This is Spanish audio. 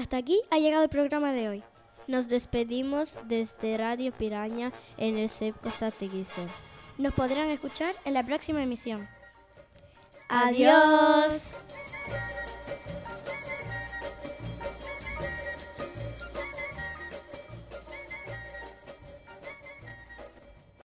Hasta aquí ha llegado el programa de hoy. Nos despedimos desde Radio Piraña en el CEP Costa Teguise. Nos podrán escuchar en la próxima emisión. ¡Adiós!